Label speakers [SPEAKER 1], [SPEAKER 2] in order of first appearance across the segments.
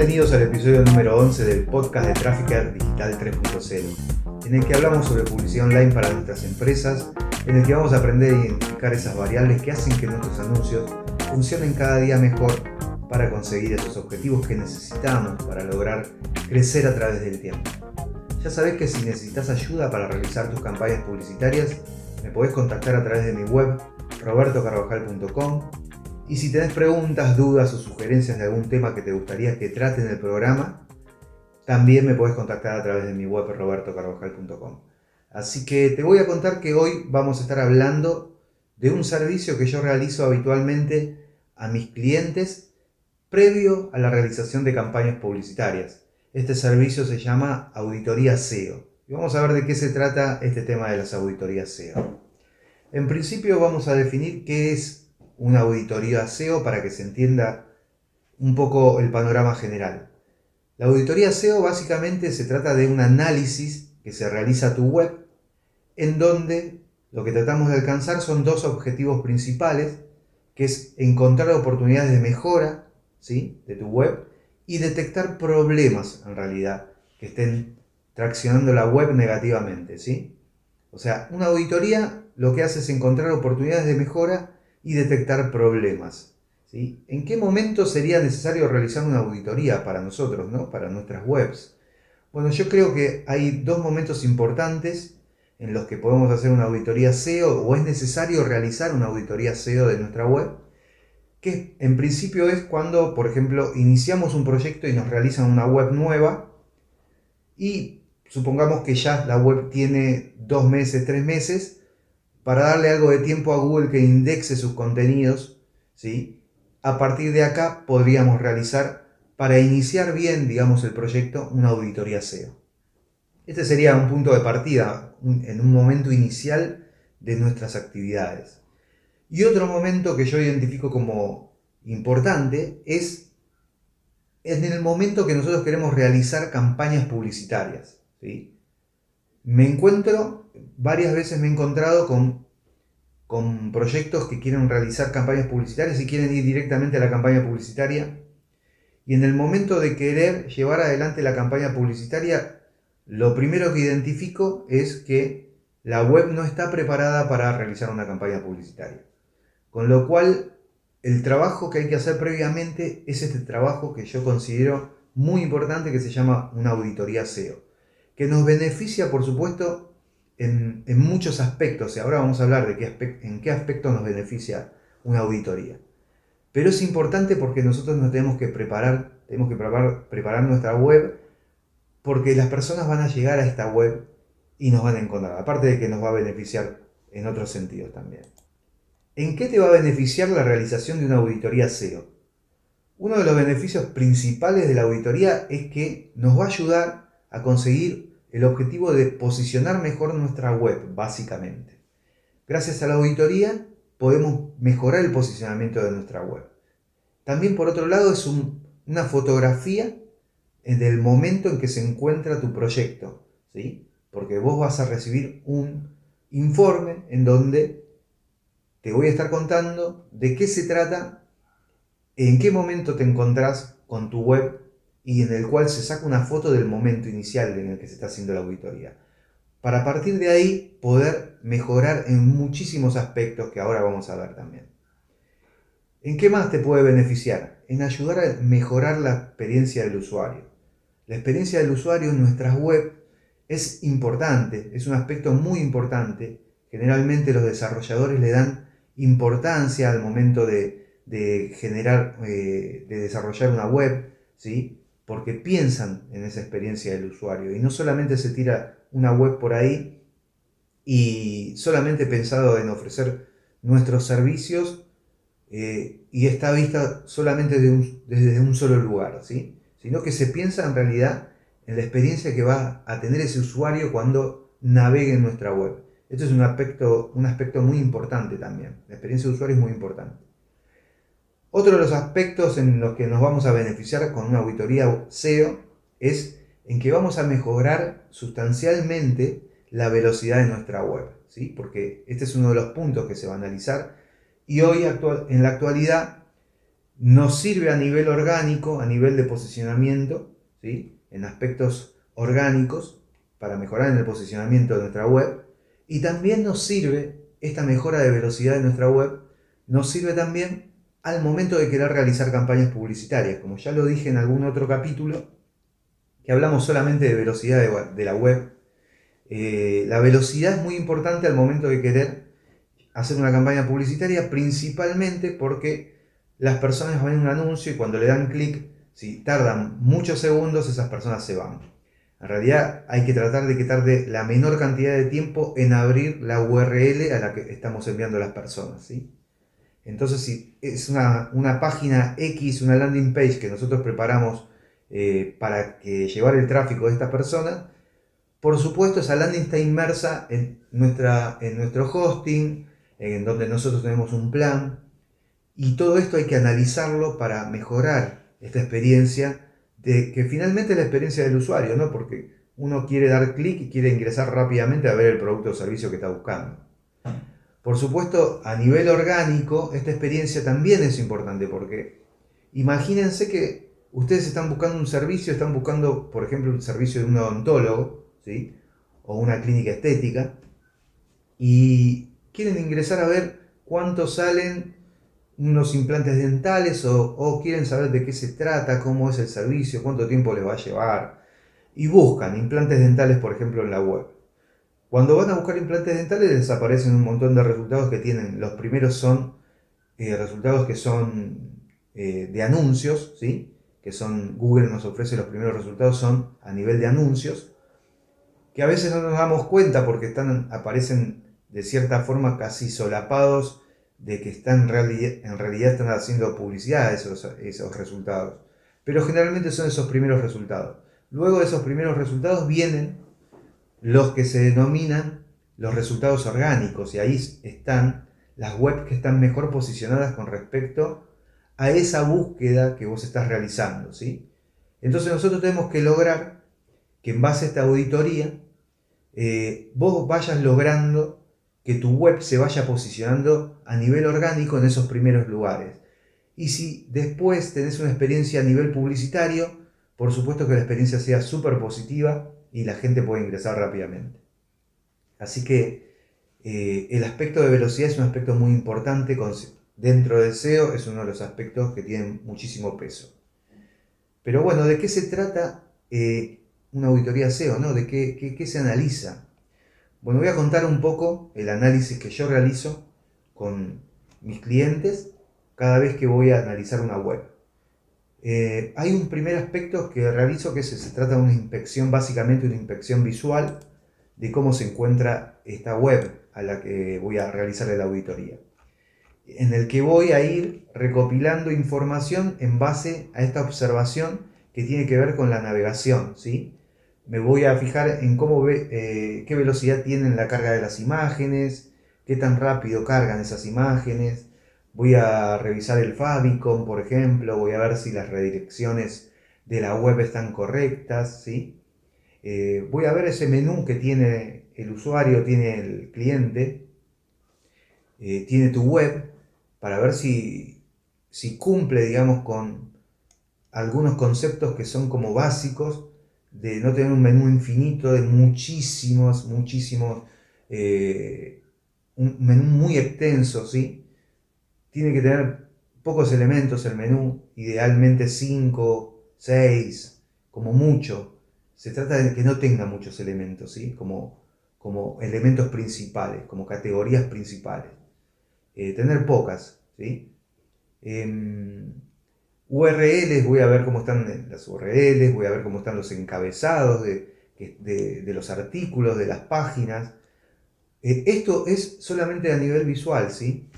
[SPEAKER 1] Bienvenidos al episodio número 11 del podcast de Trafficker Digital 3.0, en el que hablamos sobre publicidad online para nuestras empresas, en el que vamos a aprender a identificar esas variables que hacen que nuestros anuncios funcionen cada día mejor para conseguir esos objetivos que necesitamos para lograr crecer a través del tiempo. Ya sabés que si necesitas ayuda para realizar tus campañas publicitarias, me podés contactar a través de mi web robertocarvajal.com y si tenés preguntas, dudas o sugerencias de algún tema que te gustaría que trate en el programa, también me podés contactar a través de mi web robertocarvajal.com. Así que te voy a contar que hoy vamos a estar hablando de un servicio que yo realizo habitualmente a mis clientes previo a la realización de campañas publicitarias. Este servicio se llama Auditoría SEO. Y vamos a ver de qué se trata este tema de las auditorías SEO. En principio vamos a definir qué es una auditoría SEO para que se entienda un poco el panorama general. La auditoría SEO básicamente se trata de un análisis que se realiza a tu web en donde lo que tratamos de alcanzar son dos objetivos principales, que es encontrar oportunidades de mejora ¿sí? de tu web y detectar problemas en realidad que estén traccionando la web negativamente. ¿sí? O sea, una auditoría lo que hace es encontrar oportunidades de mejora y detectar problemas. ¿sí? ¿En qué momento sería necesario realizar una auditoría para nosotros, ¿no? para nuestras webs? Bueno, yo creo que hay dos momentos importantes en los que podemos hacer una auditoría SEO o es necesario realizar una auditoría SEO de nuestra web, que en principio es cuando, por ejemplo, iniciamos un proyecto y nos realizan una web nueva y supongamos que ya la web tiene dos meses, tres meses, para darle algo de tiempo a Google que indexe sus contenidos, ¿sí? A partir de acá podríamos realizar, para iniciar bien, digamos, el proyecto, una auditoría SEO. Este sería un punto de partida, en un momento inicial de nuestras actividades. Y otro momento que yo identifico como importante es en el momento que nosotros queremos realizar campañas publicitarias. ¿sí? Me encuentro varias veces me he encontrado con, con proyectos que quieren realizar campañas publicitarias y quieren ir directamente a la campaña publicitaria. Y en el momento de querer llevar adelante la campaña publicitaria, lo primero que identifico es que la web no está preparada para realizar una campaña publicitaria. Con lo cual, el trabajo que hay que hacer previamente es este trabajo que yo considero muy importante que se llama una auditoría SEO, que nos beneficia, por supuesto, en, muchos aspectos, y ahora vamos a hablar de qué en qué aspecto nos beneficia una auditoría. Pero es importante porque nosotros nos tenemos que preparar, tenemos que preparar, preparar nuestra web, porque las personas van a llegar a esta web y nos van a encontrar, aparte de que nos va a beneficiar en otros sentidos también. ¿En qué te va a beneficiar la realización de una auditoría SEO? Uno de los beneficios principales de la auditoría es que nos va a ayudar a conseguir el objetivo de posicionar mejor nuestra web, básicamente. Gracias a la auditoría podemos mejorar el posicionamiento de nuestra web. También por otro lado es una fotografía del momento en que se encuentra tu proyecto, ¿sí? porque vos vas a recibir un informe en donde te voy a estar contando de qué se trata, en qué momento te encontrás con tu web y en el cual se saca una foto del momento inicial en el que se está haciendo la auditoría. Para partir de ahí poder mejorar en muchísimos aspectos que ahora vamos a ver también. ¿En qué más te puede beneficiar? En ayudar a mejorar la experiencia del usuario. La experiencia del usuario en nuestras web es importante, es un aspecto muy importante. Generalmente los desarrolladores le dan importancia al momento de, generar, eh, de desarrollar una web, ¿sí? Porque piensan en esa experiencia del usuario y no solamente se tira una web por ahí y solamente pensado en ofrecer nuestros servicios eh, y está vista solamente desde un solo lugar, ¿sí? sino que se piensa en realidad en la experiencia que va a tener ese usuario cuando navegue en nuestra web. Esto es un aspecto, un aspecto muy importante también. La experiencia de usuario es muy importante. Otro de los aspectos en los que nos vamos a beneficiar con una auditoría SEO es en que vamos a mejorar sustancialmente la velocidad de nuestra web, ¿sí? porque este es uno de los puntos que se va a analizar y hoy en la actualidad nos sirve a nivel orgánico, a nivel de posicionamiento, ¿sí? en aspectos orgánicos, para mejorar en el posicionamiento de nuestra web. Y también nos sirve, esta mejora de velocidad de nuestra web, nos sirve también al momento de querer realizar campañas publicitarias. Como ya lo dije en algún otro capítulo, que hablamos solamente de velocidad de, la web, eh, la velocidad es muy importante al momento de querer hacer una campaña publicitaria, principalmente porque las personas ven un anuncio y cuando le dan clic, si tardan muchos segundos, esas personas se van. En realidad hay que tratar de que tarde la menor cantidad de tiempo en abrir la URL a la que estamos enviando las personas. ¿sí? Entonces, si es una, página X, una landing page que nosotros preparamos eh, para que llevar el tráfico de estas personas, por supuesto esa landing está inmersa en, nuestra, en nuestro hosting, en donde nosotros tenemos un plan, y todo esto hay que analizarlo para mejorar esta experiencia, de que finalmente es la experiencia del usuario, ¿no? Porque uno quiere dar clic y quiere ingresar rápidamente a ver el producto o servicio que está buscando. Por supuesto, a nivel orgánico, esta experiencia también es importante porque imagínense que ustedes están buscando un servicio, están buscando, por ejemplo, un servicio de un odontólogo, ¿sí? O una clínica estética, y quieren ingresar a ver cuánto salen unos implantes dentales o, quieren saber de qué se trata, cómo es el servicio, cuánto tiempo les va a llevar. Y buscan implantes dentales, por ejemplo, en la web. Cuando van a buscar implantes dentales les aparecen un montón de resultados que tienen. Los primeros son eh, resultados que son eh, de anuncios, ¿sí? que son Google nos ofrece los primeros resultados son a nivel de anuncios, que a veces no nos damos cuenta porque están, aparecen de cierta forma casi solapados de que están en realidad, en realidad están haciendo publicidad esos, esos resultados. Pero generalmente son esos primeros resultados. Luego de esos primeros resultados vienen los que se denominan los resultados orgánicos y ahí están las webs que están mejor posicionadas con respecto a esa búsqueda que vos estás realizando. ¿sí? Entonces nosotros tenemos que lograr que en base a esta auditoría eh, vos vayas logrando que tu web se vaya posicionando a nivel orgánico en esos primeros lugares. Y si después tenés una experiencia a nivel publicitario, por supuesto que la experiencia sea súper positiva y la gente puede ingresar rápidamente. Así que eh, el aspecto de velocidad es un aspecto muy importante dentro del SEO, es uno de los aspectos que tienen muchísimo peso. Pero bueno, ¿de qué se trata eh, una auditoría SEO? ¿no? ¿De qué, qué se analiza? Bueno, voy a contar un poco el análisis que yo realizo con mis clientes cada vez que voy a analizar una web. Eh, hay un primer aspecto que realizo que se, trata de una inspección, básicamente una inspección visual de cómo se encuentra esta web a la que voy a realizar la auditoría. En el que voy a ir recopilando información en base a esta observación que tiene que ver con la navegación, ¿sí? me voy a fijar en cómo eh, qué velocidad tienen la carga de las imágenes, qué tan rápido cargan esas imágenes. Voy a revisar el favicon, por ejemplo, voy a ver si las redirecciones de la web están correctas, ¿sí? Eh, voy a ver ese menú que tiene el usuario, tiene el cliente, eh, tiene tu web, para ver si, si cumple, digamos, con algunos conceptos que son como básicos de no tener un menú infinito, de muchísimos, muchísimos, eh, un menú muy extenso, ¿sí? Tiene que tener pocos elementos el menú, idealmente 5, 6, como mucho. Se trata de que no tenga muchos elementos, ¿sí? Como, como elementos principales, como categorías principales. Eh, tener pocas, ¿sí? Em, URLs, voy a ver cómo están las URLs, voy a ver cómo están los encabezados de, los artículos, de las páginas. Eh, esto es solamente a nivel visual, ¿sí?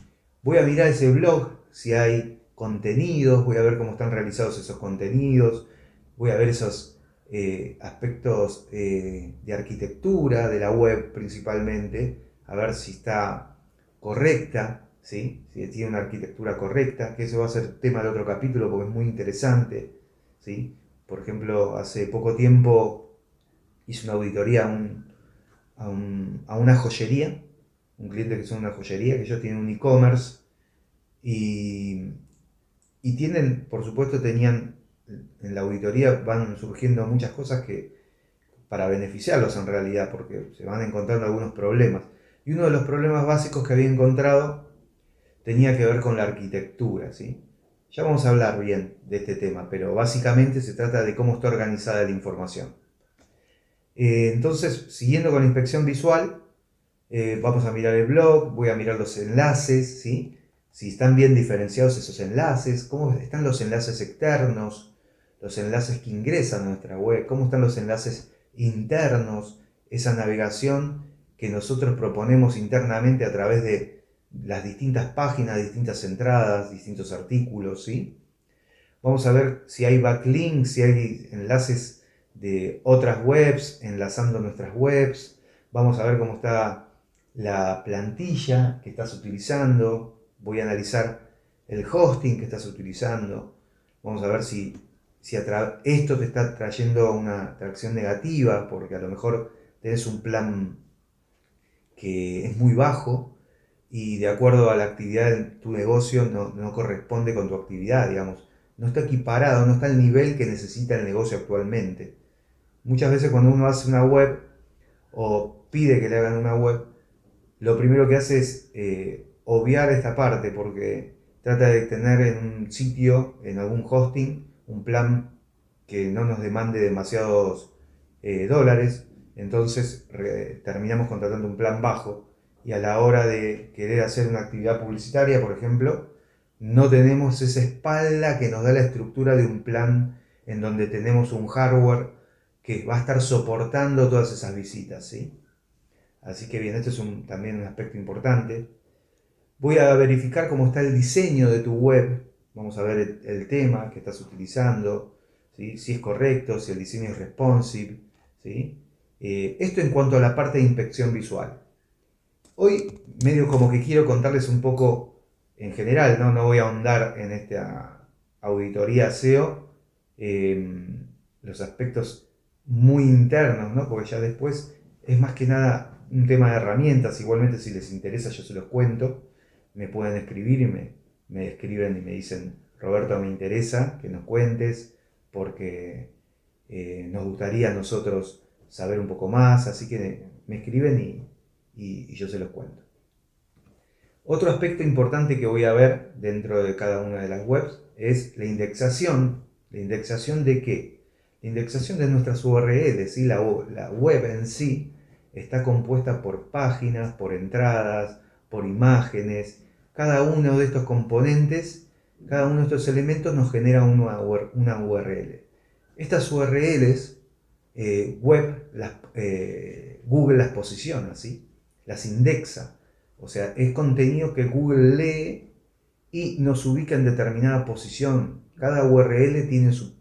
[SPEAKER 1] Voy a mirar ese blog, si hay contenidos, voy a ver cómo están realizados esos contenidos, voy a ver esos eh, aspectos eh, de arquitectura de la web principalmente, a ver si está correcta, si tiene una arquitectura correcta, que eso va a ser tema de otro capítulo porque es muy interesante. ¿sí? Por ejemplo, hace poco tiempo hice una auditoría a, una joyería, un cliente que son una joyería, que ellos tienen un e-commerce y y tienen, por supuesto, tenían, en la auditoría van surgiendo muchas cosas que para beneficiarlos en realidad, porque se van encontrando algunos problemas. Y uno de los problemas básicos que había encontrado tenía que ver con la arquitectura, ¿sí? Ya vamos a hablar bien de este tema, pero básicamente se trata de cómo está organizada la información. Eh, entonces, siguiendo con la inspección visual, eh, vamos a mirar el blog, voy a mirar los enlaces, ¿sí? si están bien diferenciados esos enlaces, cómo están los enlaces externos, los enlaces que ingresan a nuestra web, cómo están los enlaces internos, esa navegación que nosotros proponemos internamente a través de las distintas páginas, distintas entradas, distintos artículos, ¿sí? Vamos a ver si hay backlinks, si hay enlaces de otras webs enlazando nuestras webs. Vamos a ver cómo está la plantilla que estás utilizando, voy a analizar el hosting que estás utilizando, vamos a ver si, si esto te está trayendo una tracción negativa, porque a lo mejor tenés un plan que es muy bajo y de acuerdo a la actividad de tu negocio no, no corresponde con tu actividad, digamos. No está equiparado, no está al nivel que necesita el negocio actualmente. Muchas veces cuando uno hace una web o pide que le hagan una web, lo primero que hace es eh, obviar esta parte porque trata de tener en un sitio, en algún hosting, un plan que no nos demande demasiados eh, dólares. Entonces terminamos contratando un plan bajo y a la hora de querer hacer una actividad publicitaria, por ejemplo, no tenemos esa espalda que nos da la estructura de un plan en donde tenemos un hardware que va a estar soportando todas esas visitas. ¿sí? Así que bien, esto es también un aspecto importante. Voy a verificar cómo está el diseño de tu web. Vamos a ver el, tema que estás utilizando, si es correcto, si el diseño es responsive. ¿sí? Eh, esto en cuanto a la parte de inspección visual. Hoy medio como que quiero contarles un poco en general, no, no voy a ahondar en esta auditoría SEO, em, los aspectos muy internos, ¿no? porque ya después es más que nada un tema de herramientas, igualmente si les interesa yo se los cuento me pueden escribir y me, escriben y me dicen, Roberto, me interesa que nos cuentes porque eh, nos gustaría a nosotros saber un poco más, así que me escriben y, y, yo se los cuento. Otro aspecto importante que voy a ver dentro de cada una de las webs es la indexación. ¿La indexación de qué? La indexación de nuestras URLs, ¿sí? la, la web en sí está compuesta por páginas, por entradas, por imágenes, cada uno de estos componentes, cada uno de estos elementos nos genera una, URL. Estas URLs eh, web, eh, Google las posiciona, ¿sí? las indexa. O sea, es contenido que Google lee y nos ubica en determinada posición. Cada URL tiene su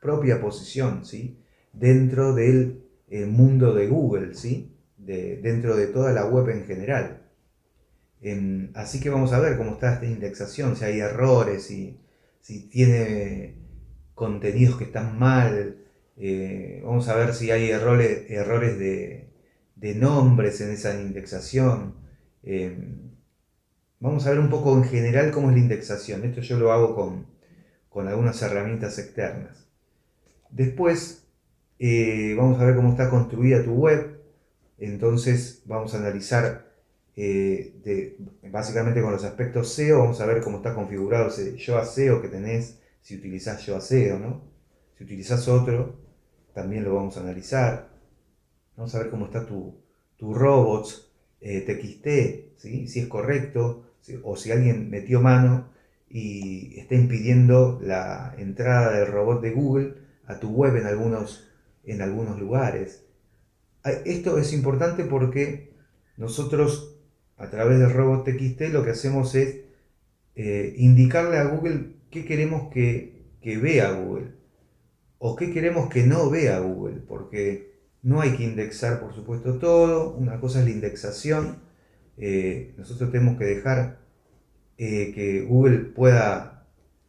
[SPEAKER 1] propia posición, ¿sí? Dentro del eh, mundo de Google, ¿sí? Dentro de toda la web en general así que vamos a ver cómo está esta indexación, si hay errores, si, si tiene contenidos que están mal. Eh, vamos a ver si hay errores, errores de, nombres en esa indexación. Em, vamos a ver un poco en general cómo es la indexación. Esto yo lo hago con, con algunas herramientas externas. Después eh, vamos a ver cómo está construida tu web. Entonces vamos a analizar eh, básicamente con los aspectos SEO, vamos a ver cómo está configurado ese Yoa SEO que tenés, si utilizás Yoa SEO, ¿no? Si utilizás otro, también lo vamos a analizar. Vamos a ver cómo está tu, tu robots eh, TXT, ¿sí? si es correcto, o si alguien metió mano y está impidiendo la entrada del robot de Google a tu web en algunos, en algunos lugares. Esto es importante porque nosotros a través del robot TXT lo que hacemos es eh, indicarle a Google qué queremos que, vea Google o qué queremos que no vea Google, porque no hay que indexar, por supuesto, todo. Una cosa es la indexación. Eh, nosotros tenemos que dejar eh, que Google pueda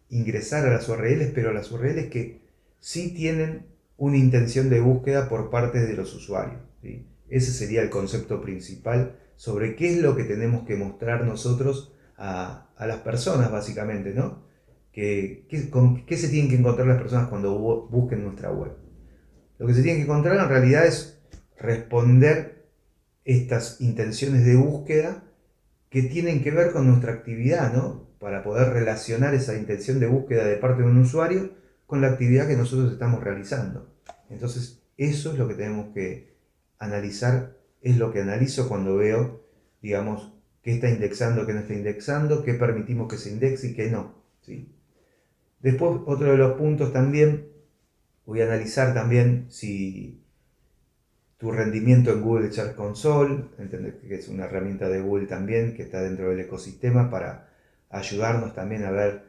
[SPEAKER 1] ingresar a las URLs, pero las URLs que sí tienen una intención de búsqueda por parte de los usuarios. Ese sería el concepto principal sobre qué es lo que tenemos que mostrar nosotros a, las personas, básicamente, ¿no? que, con qué se tienen que encontrar las personas cuando busquen nuestra web. Lo que se tienen que encontrar en realidad es responder estas intenciones de búsqueda que tienen que ver con nuestra actividad, ¿no? Para poder relacionar esa intención de búsqueda de parte de un usuario con la actividad que nosotros estamos realizando. Entonces, eso es lo que tenemos que analizar, es lo que analizo cuando veo, digamos, qué está indexando, qué no está indexando, qué permitimos que se indexe y qué no. ¿sí? Después, otro de los puntos también, voy a analizar también si tu rendimiento en Google Search Console, entender que es una herramienta de Google también que está dentro del ecosistema para ayudarnos también a ver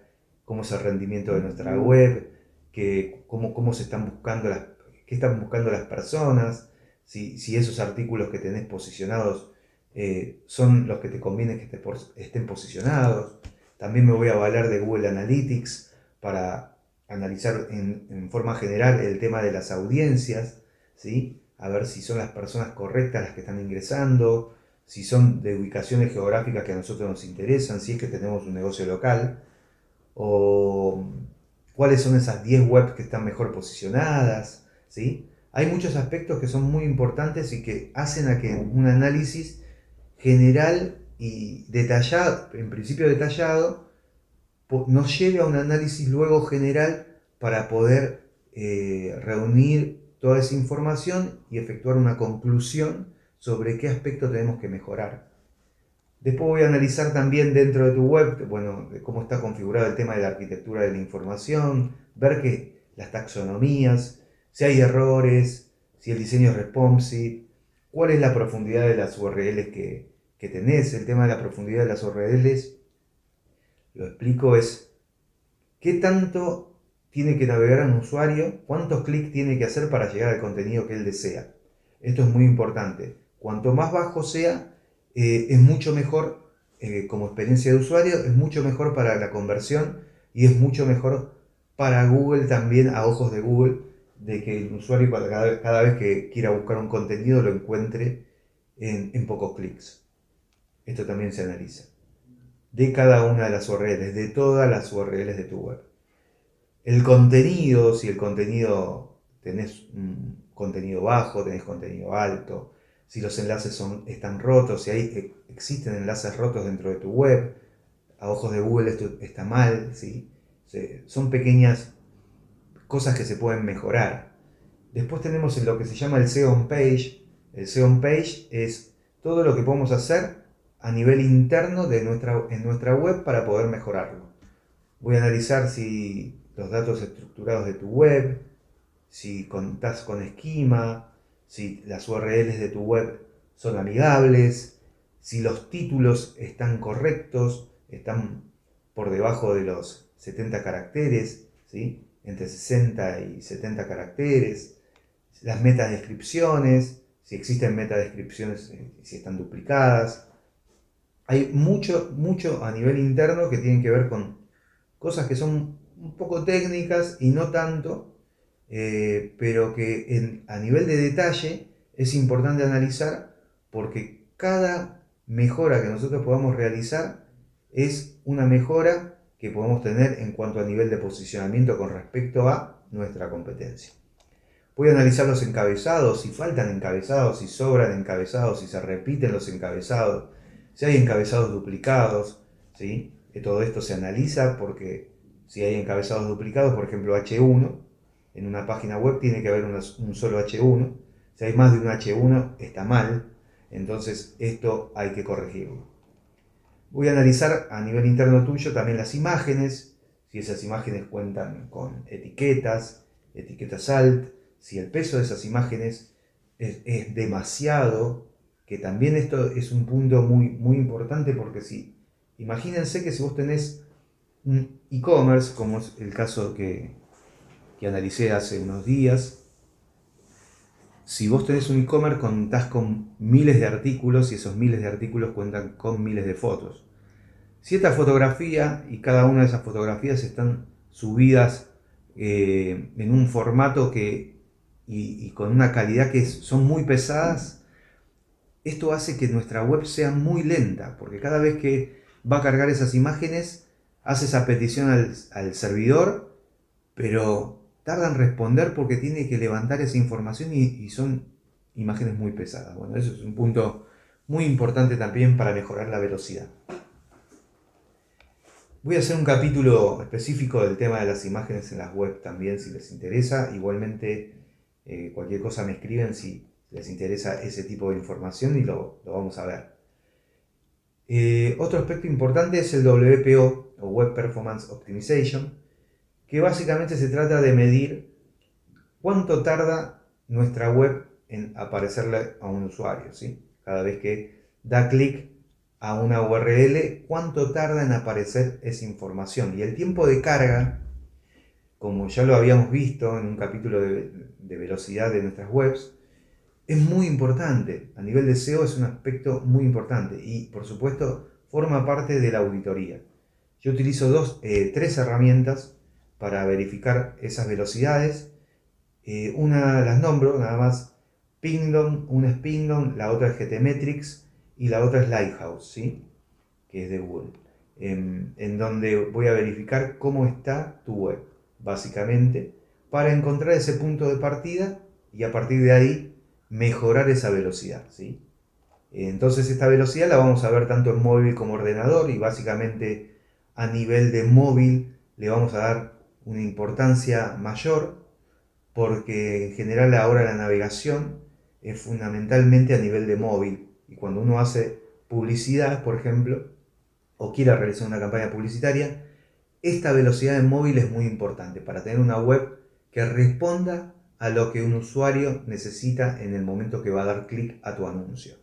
[SPEAKER 1] cómo es el rendimiento de nuestra web, que, cómo, cómo se están buscando las, qué están buscando las personas, si, si esos artículos que tenés posicionados eh, son los que te conviene que estén posicionados. También me voy a valer de Google Analytics para analizar en, forma general el tema de las audiencias, ¿sí? a ver si son las personas correctas las que están ingresando, si son de ubicaciones geográficas que a nosotros nos interesan, si es que tenemos un negocio local, o cuáles son esas 10 webs que están mejor posicionadas. ¿sí? Hay muchos aspectos que son muy importantes y que hacen a que un análisis general y detallado, en principio detallado, nos lleve a un análisis luego general para poder eh, reunir toda esa información y efectuar una conclusión sobre qué aspecto tenemos que mejorar. Después voy a analizar también dentro de tu web, bueno, cómo está configurado el tema de la arquitectura de la información, ver que las taxonomías, si hay errores, si el diseño es responsive, cuál es la profundidad de las URLs que, que tenés, el tema de la profundidad de las URLs, lo explico, es qué tanto tiene que navegar un usuario, cuántos clics tiene que hacer para llegar al contenido que él desea. Esto es muy importante. Cuanto más bajo sea, eh, es mucho mejor eh, como experiencia de usuario, es mucho mejor para la conversión y es mucho mejor para Google también, a ojos de Google, de que el usuario cada, vez que quiera buscar un contenido lo encuentre en pocos clics. Esto también se analiza. De cada una de las URLs, de todas las URLs de tu web. El contenido, si el contenido tenés un contenido bajo, tenés contenido alto, si los enlaces son, están rotos, si hay, e, existen enlaces rotos dentro de tu web, a ojos de Google esto está mal, ¿sí? son pequeñas cosas que se pueden mejorar. Después tenemos lo que se llama el SEO on page. El SEO on page es todo lo que podemos hacer a nivel interno de nuestra, en nuestra web para poder mejorarlo. Voy a analizar si los datos estructurados de tu web, si contás con esquema, si las URLs de tu web son amigables, si los títulos están correctos, están por debajo de los 70 caracteres, ¿sí? entre 60 y 70 caracteres, las metadescripciones, si existen metadescripciones, eh, si están duplicadas, hay mucho, mucho a nivel interno que tiene que ver con cosas que son un poco técnicas y no tanto, eh, pero que a nivel de detalle es importante analizar porque cada mejora que nosotros podamos realizar es una mejora que podemos tener en cuanto a nivel de posicionamiento con respecto a nuestra competencia. Voy a analizar los encabezados, si faltan encabezados, si sobran encabezados, si se repiten los encabezados, si hay encabezados duplicados, ¿sí? todo esto se analiza porque si hay encabezados duplicados, por ejemplo H1, en una página web tiene que haber un solo H1. Si hay más de un H1 está mal, entonces esto hay que corregirlo. Voy a analizar a nivel interno tuyo también las imágenes, si esas imágenes cuentan con etiquetas, etiquetas alt, si el peso de esas imágenes es, es demasiado que también esto es un punto muy, muy importante porque si, imagínense que si vos tenés un e-commerce, como es el caso que, que analicé hace unos días, si vos tenés un e-commerce contás con miles de artículos y esos miles de artículos cuentan con miles de fotos. Si esta fotografía y cada una de esas fotografías están subidas eh, en un formato que y, con una calidad que son muy pesadas, esto hace que nuestra web sea muy lenta, porque cada vez que va a cargar esas imágenes hace esa petición al, servidor, pero tarda en responder porque tiene que levantar esa información y, son imágenes muy pesadas. Bueno, eso es un punto muy importante también para mejorar la velocidad. Voy a hacer un capítulo específico del tema de las imágenes en las web también si les interesa. Igualmente eh, cualquier cosa me escriben si les interesa ese tipo de información y lo, vamos a ver. Eh, otro aspecto importante es el WPO o Web Performance Optimization, que básicamente se trata de medir cuánto tarda nuestra web en aparecerle a un usuario. ¿sí? Cada vez que da clic a una URL, cuánto tarda en aparecer esa información. Y el tiempo de carga, como ya lo habíamos visto en un capítulo de, velocidad de nuestras webs, es muy importante. A nivel de SEO es un aspecto muy importante y por supuesto forma parte de la auditoría. Yo utilizo dos, eh, tres herramientas para verificar esas velocidades. Eh, una las nombro, nada más Pingdom, una es Pingdom, la otra es GTmetrix y la otra es Lighthouse, ¿sí? que es de Google, en, en donde voy a verificar cómo está tu web, básicamente, para encontrar ese punto de partida y a partir de ahí mejorar esa velocidad. ¿sí? Entonces esta velocidad la vamos a ver tanto en móvil como ordenador y básicamente a nivel de móvil le vamos a dar una importancia mayor porque en general ahora la navegación es fundamentalmente a nivel de móvil y cuando uno hace publicidad, por ejemplo, o quiera realizar una campaña publicitaria, esta velocidad en móvil es muy importante para tener una web que responda a lo que un usuario necesita en el momento que va a dar clic a tu anuncio.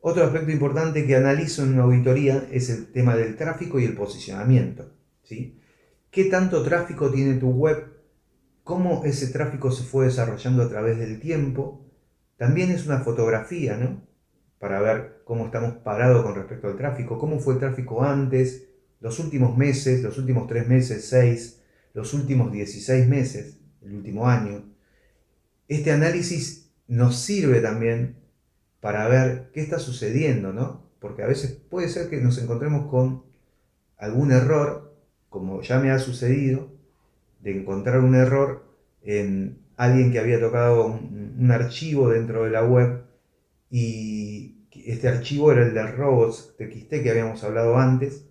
[SPEAKER 1] Otro aspecto importante que analizo en una auditoría es el tema del tráfico y el posicionamiento. ¿sí? ¿Qué tanto tráfico tiene tu web? ¿Cómo ese tráfico se fue desarrollando a través del tiempo? También es una fotografía, ¿no? para ver cómo estamos parados con respecto al tráfico, cómo fue el tráfico antes, los últimos meses, los últimos tres meses, seis, los últimos 16 meses, el último año. Este análisis nos sirve también para ver qué está sucediendo, ¿no? Porque a veces puede ser que nos encontremos con algún error, como ya me ha sucedido, de encontrar un error en alguien que había tocado un, archivo dentro de la web y este archivo era el de robots.txt que habíamos hablado antes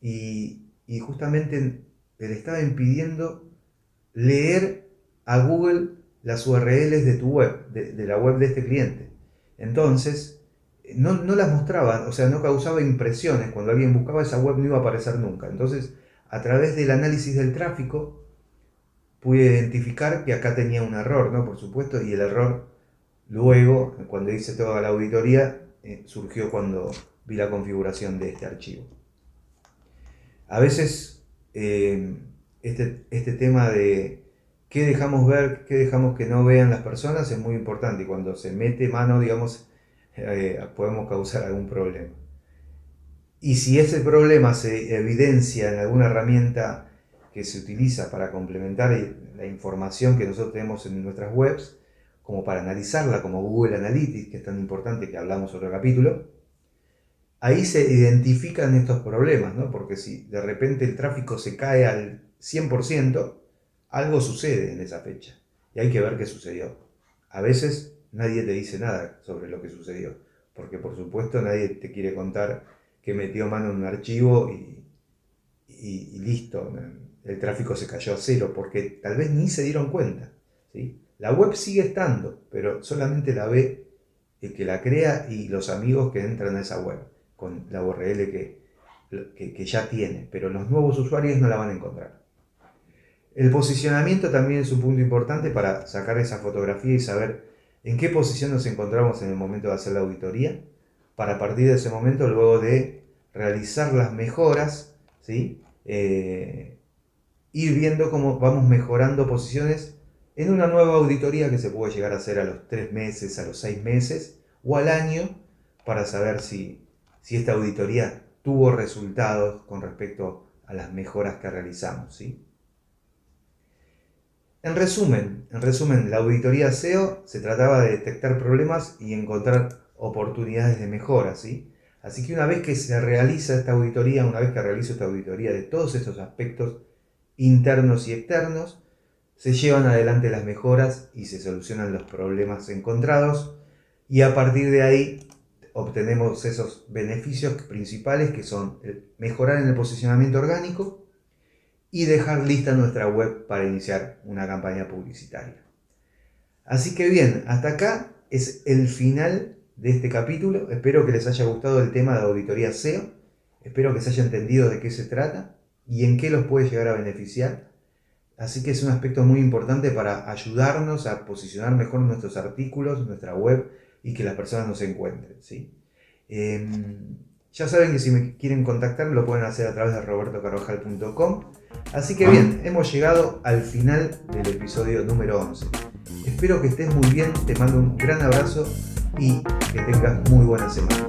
[SPEAKER 1] y, justamente le estaba impidiendo leer a Google las URLs de tu web, de, la web de este cliente. Entonces, no, no, las mostraba, o sea, no causaba impresiones. Cuando alguien buscaba esa web no iba a aparecer nunca. Entonces, a través del análisis del tráfico, pude identificar que acá tenía un error, ¿no? Por supuesto, y el error Luego, cuando hice toda la auditoría, eh, surgió cuando vi la configuración de este archivo. A veces eh, este, este, tema de qué dejamos ver, qué dejamos que no vean las personas es muy importante y cuando se mete mano, digamos, eh, podemos causar algún problema. Y si ese problema se evidencia en alguna herramienta que se utiliza para complementar la información que nosotros tenemos en nuestras webs, como para analizarla, como Google Analytics, que es tan importante que hablamos otro capítulo, ahí se identifican estos problemas, ¿no? Porque si de repente el tráfico se cae al 100%, algo sucede en esa fecha y hay que ver qué sucedió. A veces nadie te dice nada sobre lo que sucedió, porque por supuesto nadie te quiere contar que metió mano en un archivo y, y, listo, el tráfico se cayó a cero, porque tal vez ni se dieron cuenta. ¿sí? La web sigue estando, pero solamente la ve el que la crea y los amigos que entran a esa web con la URL que, que, ya tiene, pero los nuevos usuarios no la van a encontrar. El posicionamiento también es un punto importante para sacar esa fotografía y saber en qué posición nos encontramos en el momento de hacer la auditoría, para partir de ese momento, luego de realizar las mejoras, ¿sí? Eh, ir viendo cómo vamos mejorando posiciones en una nueva auditoría que se puede llegar a hacer a los tres meses, a los seis meses o al año para saber si, si esta auditoría tuvo resultados con respecto a las mejoras que realizamos. ¿sí? En resumen, en resumen, la auditoría SEO se trataba de detectar problemas y encontrar oportunidades de mejora. ¿sí? Así que una vez que se realiza esta auditoría, una vez que realizo esta auditoría de todos estos aspectos internos y externos, se llevan adelante las mejoras y se solucionan los problemas encontrados y a partir de ahí obtenemos esos beneficios principales que son mejorar en el posicionamiento orgánico y dejar lista nuestra web para iniciar una campaña publicitaria. Así que bien, hasta acá es el final de este capítulo. Espero que les haya gustado el tema de auditoría SEO. Espero que se haya entendido de qué se trata y en qué los puede llegar a beneficiar. Así que es un aspecto muy importante para ayudarnos a posicionar mejor nuestros artículos, nuestra web y que las personas nos encuentren. ¿sí? Em, ya saben que si me quieren contactar lo pueden hacer a través de robertocarvajal.com. Así que bien, hemos llegado al final del episodio número 11. Espero que estés muy bien, te mando un gran abrazo y que tengas muy buena semana.